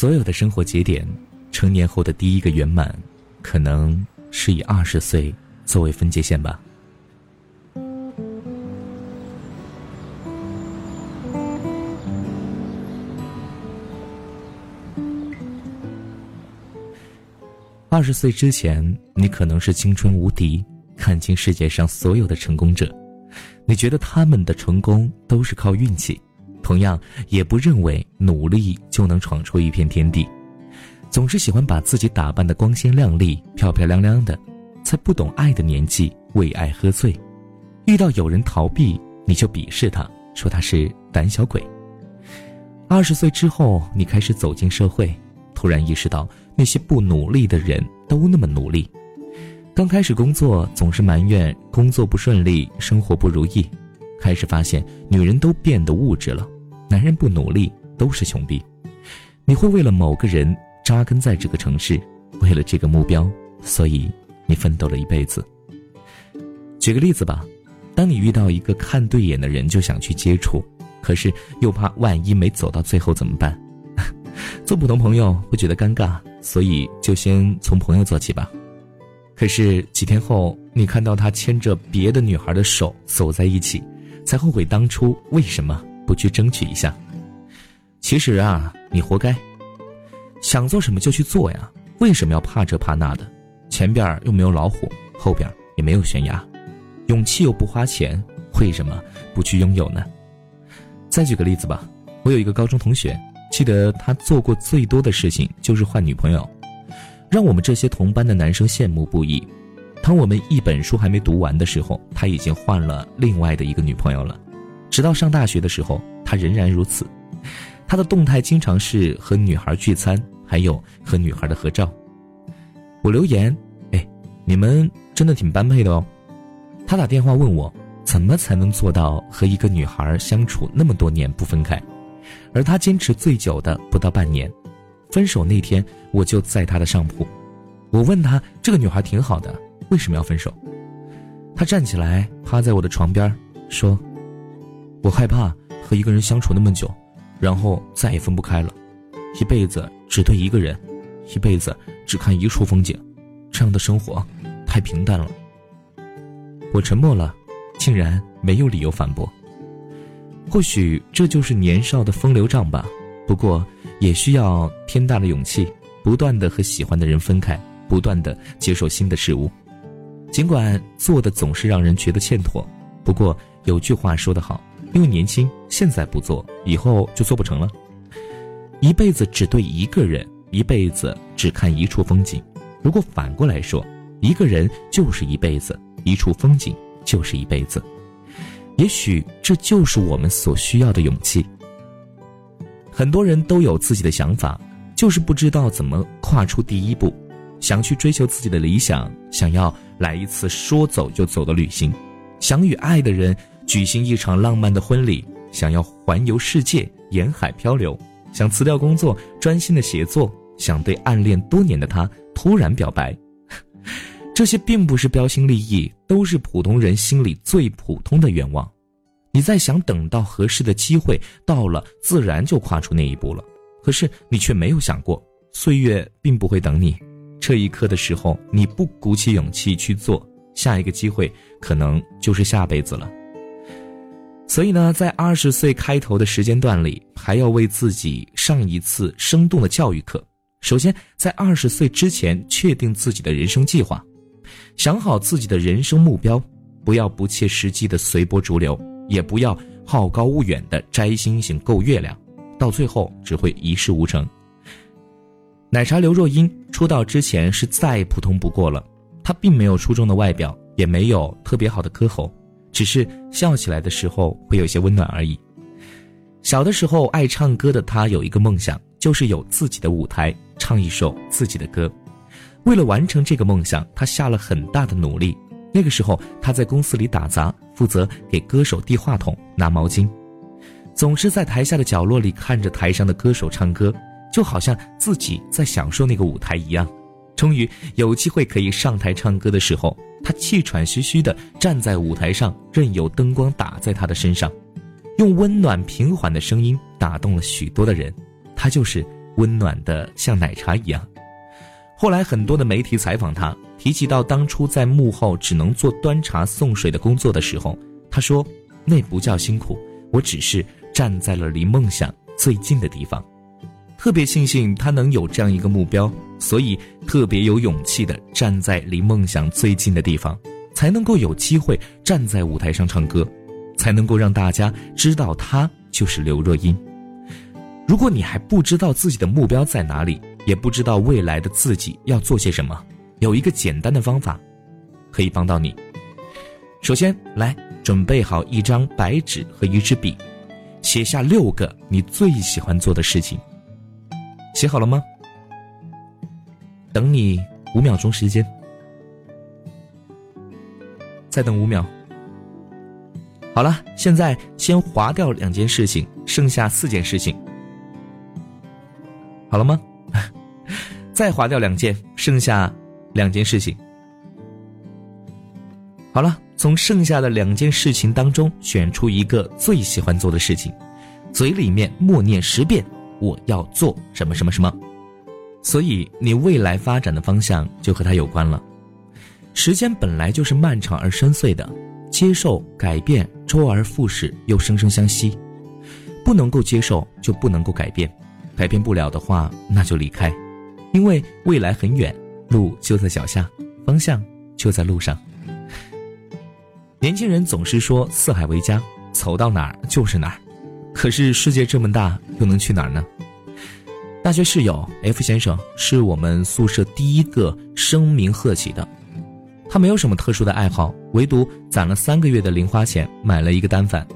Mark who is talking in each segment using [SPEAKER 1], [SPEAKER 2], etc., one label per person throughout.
[SPEAKER 1] 所有的生活节点，成年后的第一个圆满，可能是以二十岁作为分界线吧。二十岁之前，你可能是青春无敌，看清世界上所有的成功者，你觉得他们的成功都是靠运气。同样也不认为努力就能闯出一片天地，总是喜欢把自己打扮的光鲜亮丽、漂漂亮亮的，在不懂爱的年纪为爱喝醉，遇到有人逃避你就鄙视他，说他是胆小鬼。二十岁之后，你开始走进社会，突然意识到那些不努力的人都那么努力。刚开始工作总是埋怨工作不顺利、生活不如意，开始发现女人都变得物质了。男人不努力都是穷逼，你会为了某个人扎根在这个城市，为了这个目标，所以你奋斗了一辈子。举个例子吧，当你遇到一个看对眼的人，就想去接触，可是又怕万一没走到最后怎么办？做普通朋友会觉得尴尬，所以就先从朋友做起吧。可是几天后，你看到他牵着别的女孩的手走在一起，才后悔当初为什么。不去争取一下，其实啊，你活该。想做什么就去做呀，为什么要怕这怕那的？前边又没有老虎，后边也没有悬崖，勇气又不花钱，为什么不去拥有呢？再举个例子吧，我有一个高中同学，记得他做过最多的事情就是换女朋友，让我们这些同班的男生羡慕不已。当我们一本书还没读完的时候，他已经换了另外的一个女朋友了。直到上大学的时候，他仍然如此。他的动态经常是和女孩聚餐，还有和女孩的合照。我留言：“哎，你们真的挺般配的哦。”他打电话问我，怎么才能做到和一个女孩相处那么多年不分开？而他坚持最久的不到半年。分手那天，我就在他的上铺。我问他：“这个女孩挺好的，为什么要分手？”他站起来，趴在我的床边，说。我害怕和一个人相处那么久，然后再也分不开了，一辈子只对一个人，一辈子只看一处风景，这样的生活太平淡了。我沉默了，竟然没有理由反驳。或许这就是年少的风流账吧，不过也需要天大的勇气，不断的和喜欢的人分开，不断的接受新的事物。尽管做的总是让人觉得欠妥，不过有句话说得好。因为年轻，现在不做，以后就做不成了。一辈子只对一个人，一辈子只看一处风景。如果反过来说，一个人就是一辈子，一处风景就是一辈子。也许这就是我们所需要的勇气。很多人都有自己的想法，就是不知道怎么跨出第一步。想去追求自己的理想，想要来一次说走就走的旅行，想与爱的人。举行一场浪漫的婚礼，想要环游世界，沿海漂流，想辞掉工作，专心的写作，想对暗恋多年的他突然表白，这些并不是标新立异，都是普通人心里最普通的愿望。你在想等到合适的机会到了，自然就跨出那一步了。可是你却没有想过，岁月并不会等你，这一刻的时候你不鼓起勇气去做，下一个机会可能就是下辈子了。所以呢，在二十岁开头的时间段里，还要为自己上一次生动的教育课。首先，在二十岁之前确定自己的人生计划，想好自己的人生目标，不要不切实际的随波逐流，也不要好高骛远的摘星星够月亮，到最后只会一事无成。奶茶刘若英出道之前是再普通不过了，她并没有出众的外表，也没有特别好的歌喉。只是笑起来的时候会有些温暖而已。小的时候爱唱歌的她有一个梦想，就是有自己的舞台，唱一首自己的歌。为了完成这个梦想，他下了很大的努力。那个时候他在公司里打杂，负责给歌手递话筒、拿毛巾，总是在台下的角落里看着台上的歌手唱歌，就好像自己在享受那个舞台一样。终于有机会可以上台唱歌的时候。他气喘吁吁地站在舞台上，任由灯光打在他的身上，用温暖平缓的声音打动了许多的人。他就是温暖的像奶茶一样。后来很多的媒体采访他，提及到当初在幕后只能做端茶送水的工作的时候，他说：“那不叫辛苦，我只是站在了离梦想最近的地方。”特别庆幸他能有这样一个目标，所以特别有勇气的站在离梦想最近的地方，才能够有机会站在舞台上唱歌，才能够让大家知道他就是刘若英。如果你还不知道自己的目标在哪里，也不知道未来的自己要做些什么，有一个简单的方法，可以帮到你。首先，来准备好一张白纸和一支笔，写下六个你最喜欢做的事情。写好了吗？等你五秒钟时间，再等五秒。好了，现在先划掉两件事情，剩下四件事情。好了吗？再划掉两件，剩下两件事情。好了，从剩下的两件事情当中选出一个最喜欢做的事情，嘴里面默念十遍。我要做什么什么什么，所以你未来发展的方向就和它有关了。时间本来就是漫长而深邃的，接受改变，周而复始又生生相惜。不能够接受就不能够改变，改变不了的话那就离开，因为未来很远，路就在脚下，方向就在路上。年轻人总是说四海为家，走到哪儿就是哪儿。可是世界这么大，又能去哪儿呢？大学室友 F 先生是我们宿舍第一个声名鹤起的。他没有什么特殊的爱好，唯独攒了三个月的零花钱买了一个单反。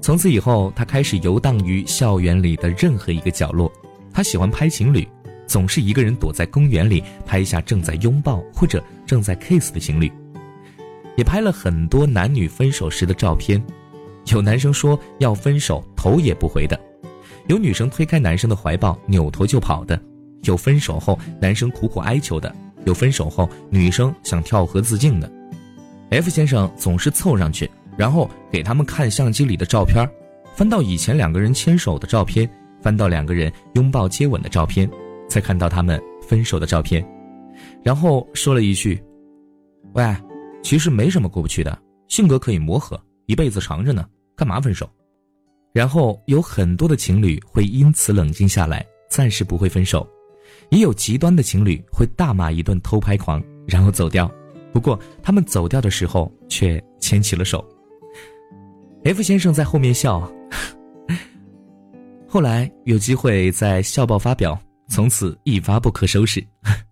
[SPEAKER 1] 从此以后，他开始游荡于校园里的任何一个角落。他喜欢拍情侣，总是一个人躲在公园里拍下正在拥抱或者正在 kiss 的情侣，也拍了很多男女分手时的照片。有男生说要分手，头也不回的；有女生推开男生的怀抱，扭头就跑的；有分手后男生苦苦哀求的；有分手后女生想跳河自尽的。F 先生总是凑上去，然后给他们看相机里的照片，翻到以前两个人牵手的照片，翻到两个人拥抱接吻的照片，再看到他们分手的照片，然后说了一句：“喂，其实没什么过不去的，性格可以磨合，一辈子长着呢。”干嘛分手？然后有很多的情侣会因此冷静下来，暂时不会分手；也有极端的情侣会大骂一顿偷拍狂，然后走掉。不过他们走掉的时候却牵起了手。F 先生在后面笑。后来有机会在校报发表，从此一发不可收拾，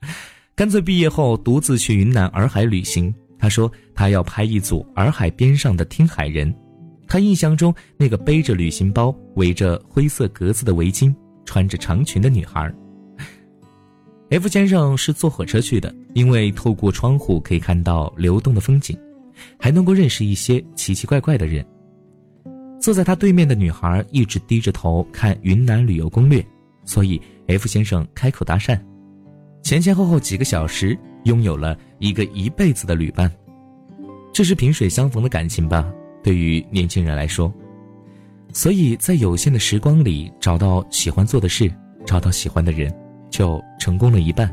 [SPEAKER 1] 干脆毕业后独自去云南洱海旅行。他说他要拍一组洱海边上的听海人。他印象中那个背着旅行包、围着灰色格子的围巾、穿着长裙的女孩。F 先生是坐火车去的，因为透过窗户可以看到流动的风景，还能够认识一些奇奇怪怪的人。坐在他对面的女孩一直低着头看云南旅游攻略，所以 F 先生开口搭讪。前前后后几个小时，拥有了一个一辈子的旅伴。这是萍水相逢的感情吧？对于年轻人来说，所以在有限的时光里找到喜欢做的事，找到喜欢的人，就成功了一半。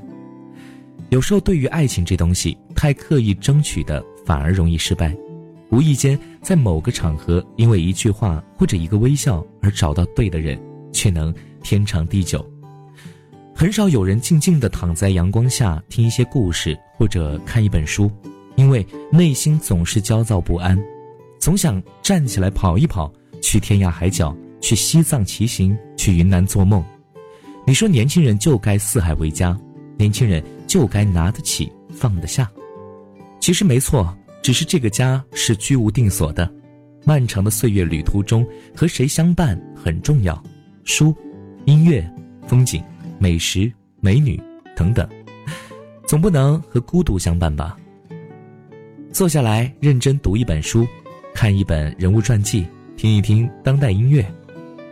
[SPEAKER 1] 有时候，对于爱情这东西，太刻意争取的反而容易失败。无意间在某个场合，因为一句话或者一个微笑而找到对的人，却能天长地久。很少有人静静地躺在阳光下听一些故事或者看一本书，因为内心总是焦躁不安。总想站起来跑一跑，去天涯海角，去西藏骑行，去云南做梦。你说年轻人就该四海为家，年轻人就该拿得起放得下。其实没错，只是这个家是居无定所的。漫长的岁月旅途中，和谁相伴很重要。书、音乐、风景、美食、美女等等，总不能和孤独相伴吧？坐下来认真读一本书。看一本人物传记，听一听当代音乐，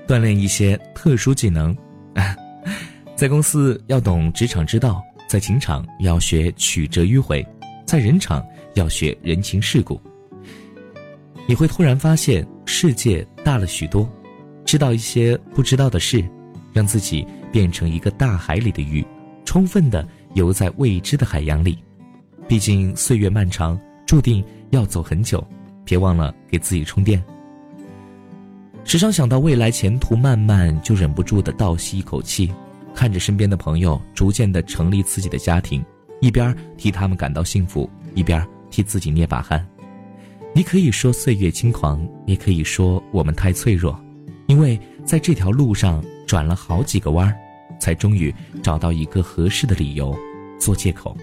[SPEAKER 1] 锻炼一些特殊技能。在公司要懂职场之道，在情场要学曲折迂回，在人场要学人情世故。你会突然发现世界大了许多，知道一些不知道的事，让自己变成一个大海里的鱼，充分的游在未知的海洋里。毕竟岁月漫长，注定要走很久，别忘了给自己充电。时常想到未来前途漫漫，就忍不住的倒吸一口气，看着身边的朋友逐渐的成立自己的家庭，一边替他们感到幸福，一边替自己捏把汗。你可以说岁月轻狂，也可以说我们太脆弱，因为在这条路上转了好几个弯儿，才终于找到一个合适的理由做借口。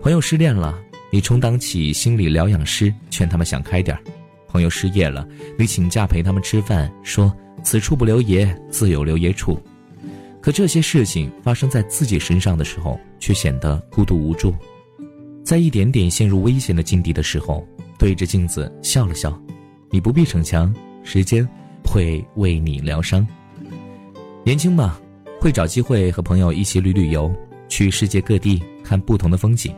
[SPEAKER 1] 朋友失恋了，你充当起心理疗养师，劝他们想开点儿；朋友失业了，你请假陪他们吃饭，说此处不留爷，自有留爷处。可这些事情发生在自己身上的时候，却显得孤独无助，在一点点陷入危险的境地的时候。对着镜子笑了笑，你不必逞强，时间会为你疗伤。年轻嘛，会找机会和朋友一起旅旅游，去世界各地看不同的风景。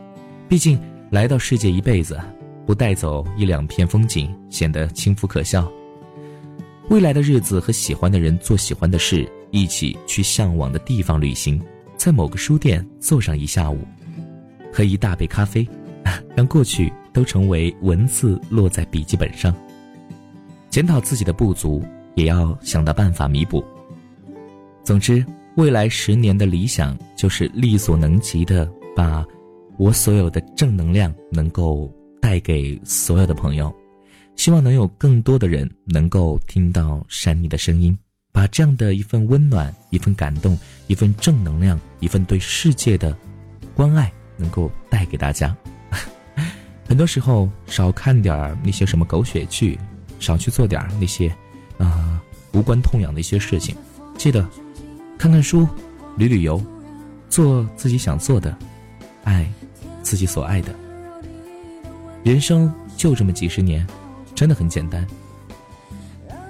[SPEAKER 1] 毕竟来到世界一辈子，不带走一两片风景，显得轻浮可笑。未来的日子和喜欢的人做喜欢的事，一起去向往的地方旅行，在某个书店坐上一下午，喝一大杯咖啡，让过去。都成为文字落在笔记本上。检讨自己的不足，也要想到办法弥补。总之，未来十年的理想就是力所能及的把我所有的正能量能够带给所有的朋友，希望能有更多的人能够听到山妮的声音，把这样的一份温暖、一份感动、一份正能量、一份对世界的关爱，能够带给大家。很多时候，少看点那些什么狗血剧，少去做点那些，啊，无关痛痒的一些事情。记得，看看书，旅旅游，做自己想做的，爱自己所爱的。人生就这么几十年，真的很简单。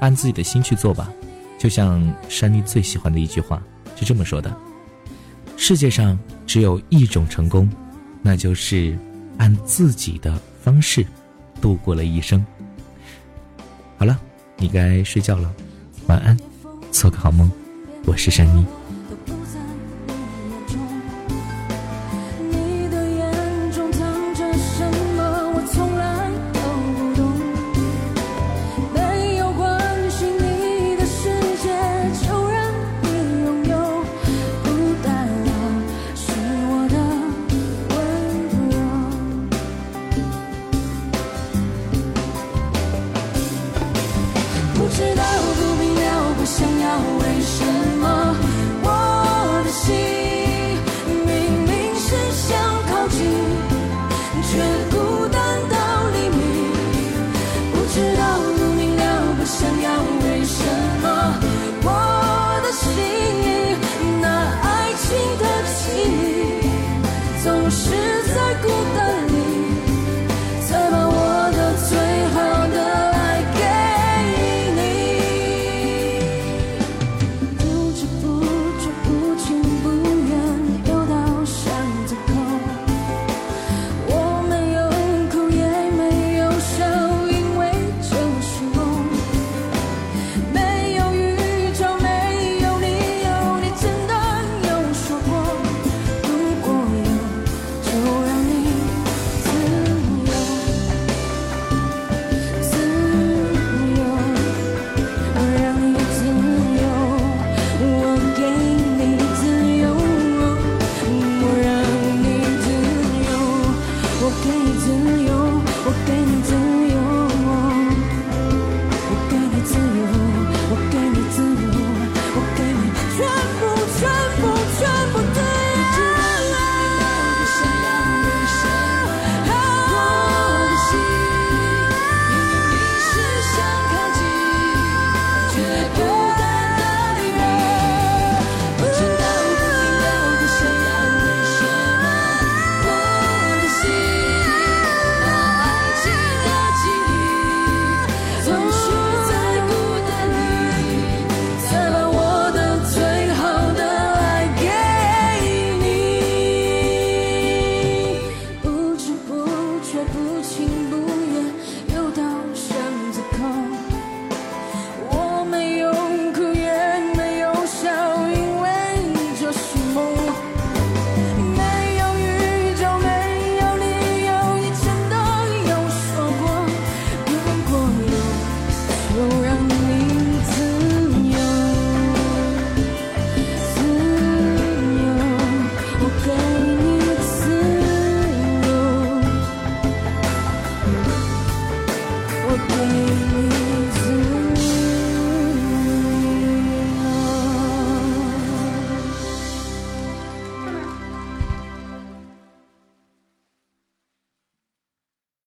[SPEAKER 1] 按自己的心去做吧。就像山妮最喜欢的一句话，是这么说的：世界上只有一种成功，那就是。按自己的方式度过了一生。好了，你该睡觉了，晚安，做个好梦。我是山妮。
[SPEAKER 2] 总是在孤单里。